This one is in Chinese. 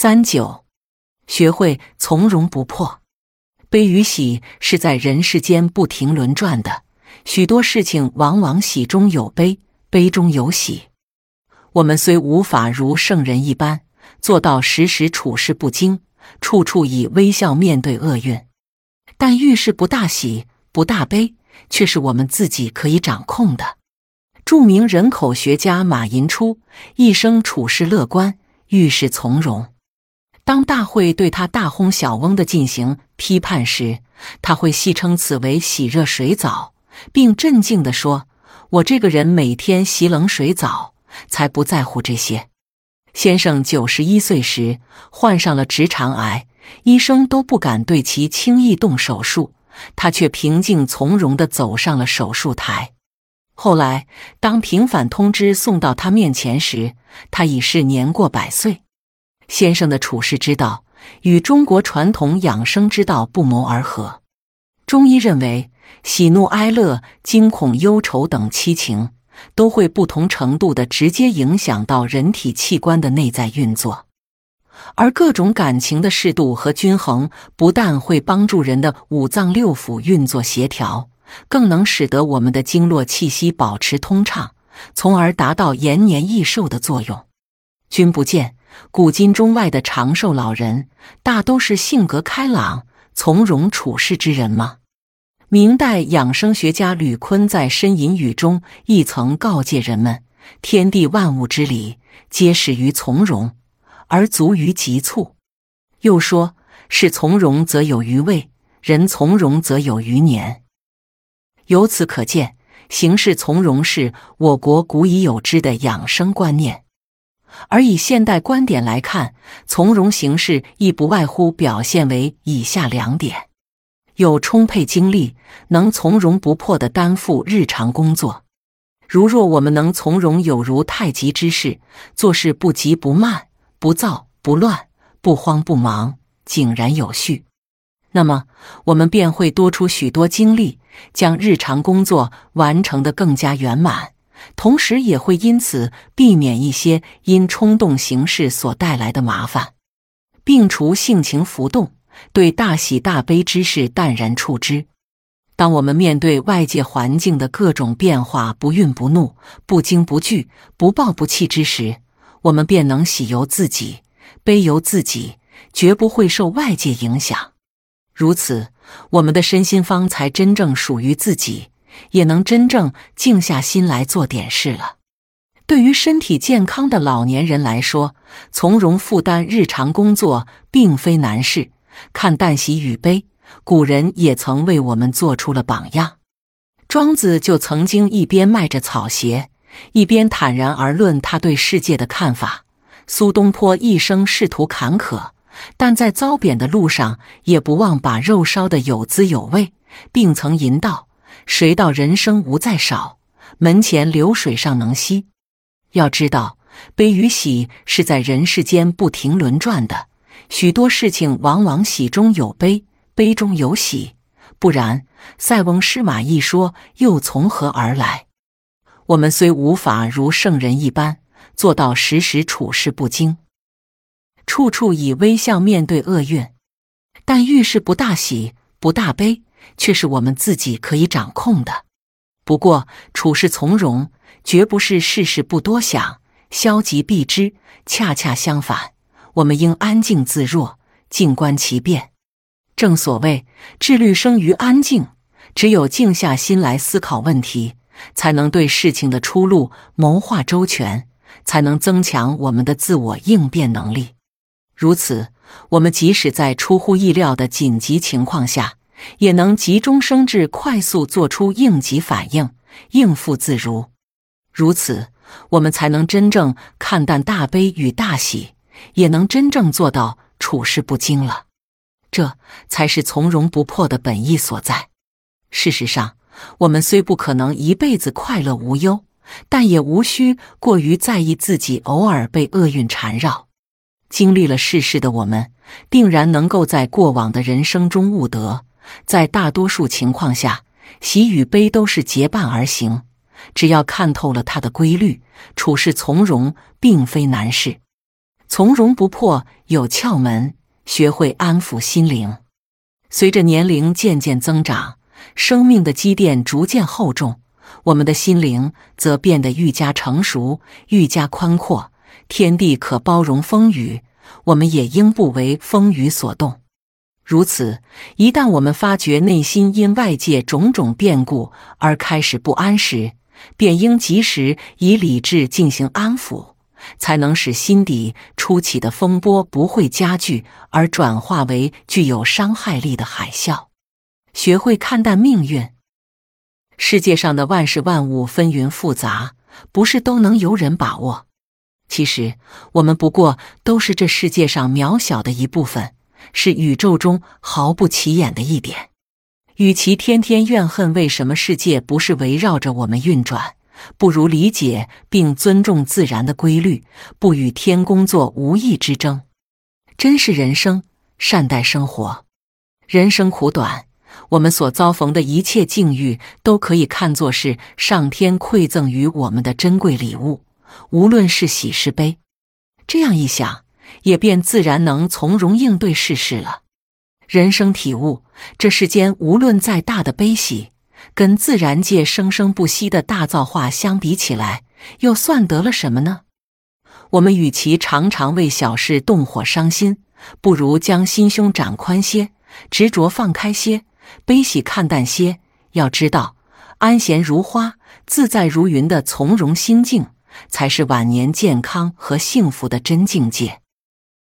三九，学会从容不迫。悲与喜是在人世间不停轮转的，许多事情往往喜中有悲，悲中有喜。我们虽无法如圣人一般做到时时处事不惊，处处以微笑面对厄运，但遇事不大喜，不大悲，却是我们自己可以掌控的。著名人口学家马寅初一生处事乐观，遇事从容。当大会对他大轰小嗡的进行批判时，他会戏称此为“洗热水澡”，并镇静地说：“我这个人每天洗冷水澡，才不在乎这些。”先生九十一岁时患上了直肠癌，医生都不敢对其轻易动手术，他却平静从容地走上了手术台。后来，当平反通知送到他面前时，他已是年过百岁。先生的处世之道与中国传统养生之道不谋而合。中医认为，喜怒哀乐、惊恐忧愁等七情都会不同程度的直接影响到人体器官的内在运作，而各种感情的适度和均衡，不但会帮助人的五脏六腑运作协调，更能使得我们的经络气息保持通畅，从而达到延年益寿的作用。君不见。古今中外的长寿老人，大都是性格开朗、从容处事之人吗？明代养生学家吕坤在《呻吟语》中亦曾告诫人们：“天地万物之理，皆始于从容，而足于急促。”又说：“事从容则有余味，人从容则有余年。”由此可见，行事从容是我国古已有之的养生观念。而以现代观点来看，从容行事亦不外乎表现为以下两点：有充沛精力，能从容不迫地担负日常工作。如若我们能从容有如太极之势，做事不急不慢，不躁不乱，不慌不忙，井然有序，那么我们便会多出许多精力，将日常工作完成得更加圆满。同时也会因此避免一些因冲动行事所带来的麻烦，并除性情浮动，对大喜大悲之事淡然处之。当我们面对外界环境的各种变化，不愠不怒、不惊不惧、不暴不弃之时，我们便能喜由自己，悲由自己，绝不会受外界影响。如此，我们的身心方才真正属于自己。也能真正静下心来做点事了。对于身体健康的老年人来说，从容负担日常工作并非难事。看淡喜与悲，古人也曾为我们做出了榜样。庄子就曾经一边迈着草鞋，一边坦然而论他对世界的看法。苏东坡一生仕途坎坷，但在遭贬的路上也不忘把肉烧得有滋有味，并曾吟道。谁道人生无再少？门前流水尚能西。要知道，悲与喜是在人世间不停轮转的，许多事情往往喜中有悲，悲中有喜。不然，塞翁失马一说又从何而来？我们虽无法如圣人一般做到时时处事不惊，处处以微笑面对厄运，但遇事不大喜，不大悲。却是我们自己可以掌控的。不过，处事从容，绝不是事事不多想、消极避之。恰恰相反，我们应安静自若，静观其变。正所谓“智虑生于安静”，只有静下心来思考问题，才能对事情的出路谋划周全，才能增强我们的自我应变能力。如此，我们即使在出乎意料的紧急情况下，也能急中生智，快速做出应急反应，应付自如。如此，我们才能真正看淡大悲与大喜，也能真正做到处事不惊了。这才是从容不迫的本意所在。事实上，我们虽不可能一辈子快乐无忧，但也无需过于在意自己偶尔被厄运缠绕。经历了世事的我们，定然能够在过往的人生中悟得。在大多数情况下，喜与悲都是结伴而行。只要看透了它的规律，处事从容并非难事。从容不迫有窍门，学会安抚心灵。随着年龄渐渐增长，生命的积淀逐渐厚重，我们的心灵则变得愈加成熟、愈加宽阔。天地可包容风雨，我们也应不为风雨所动。如此，一旦我们发觉内心因外界种种变故而开始不安时，便应及时以理智进行安抚。才能使心底初起的风波不会加剧，而转化为具有伤害力的海啸。学会看淡命运。世界上的万事万物纷纭复杂，不是都能由人把握。其实，我们不过都是这世界上渺小的一部分，是宇宙中毫不起眼的一点。与其天天怨恨为什么世界不是围绕着我们运转。不如理解并尊重自然的规律，不与天公作无义之争。珍视人生，善待生活。人生苦短，我们所遭逢的一切境遇，都可以看作是上天馈赠于我们的珍贵礼物，无论是喜是悲。这样一想，也便自然能从容应对世事了。人生体悟：这世间无论再大的悲喜。跟自然界生生不息的大造化相比起来，又算得了什么呢？我们与其常常为小事动火伤心，不如将心胸展宽些，执着放开些，悲喜看淡些。要知道，安闲如花、自在如云的从容心境，才是晚年健康和幸福的真境界。